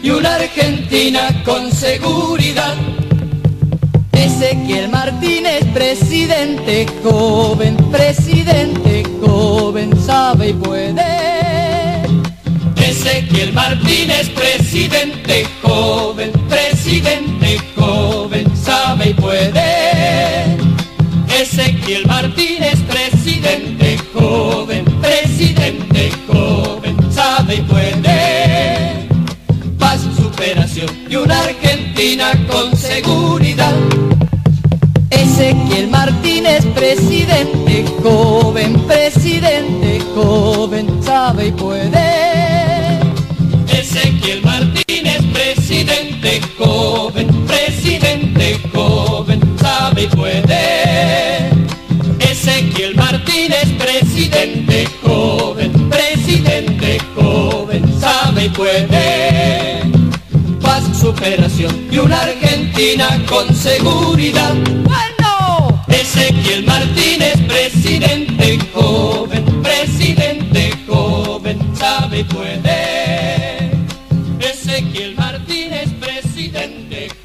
y una Argentina con seguridad. Ezequiel Martínez, presidente joven, presidente joven, sabe y puede. Ezequiel Martínez, presidente joven, presidente joven, sabe y puede. Ezequiel Martínez, Argentina con seguridad. Ezequiel Martínez, presidente joven, presidente joven, sabe y puede. Ezequiel Martínez, presidente joven, presidente joven, sabe y puede. Ezequiel Martínez, presidente joven, presidente joven, sabe y puede superación y una Argentina con seguridad. ¡Bueno! Ezequiel Martínez, presidente joven, presidente joven, sabe y puede. Ezequiel Martínez, presidente joven.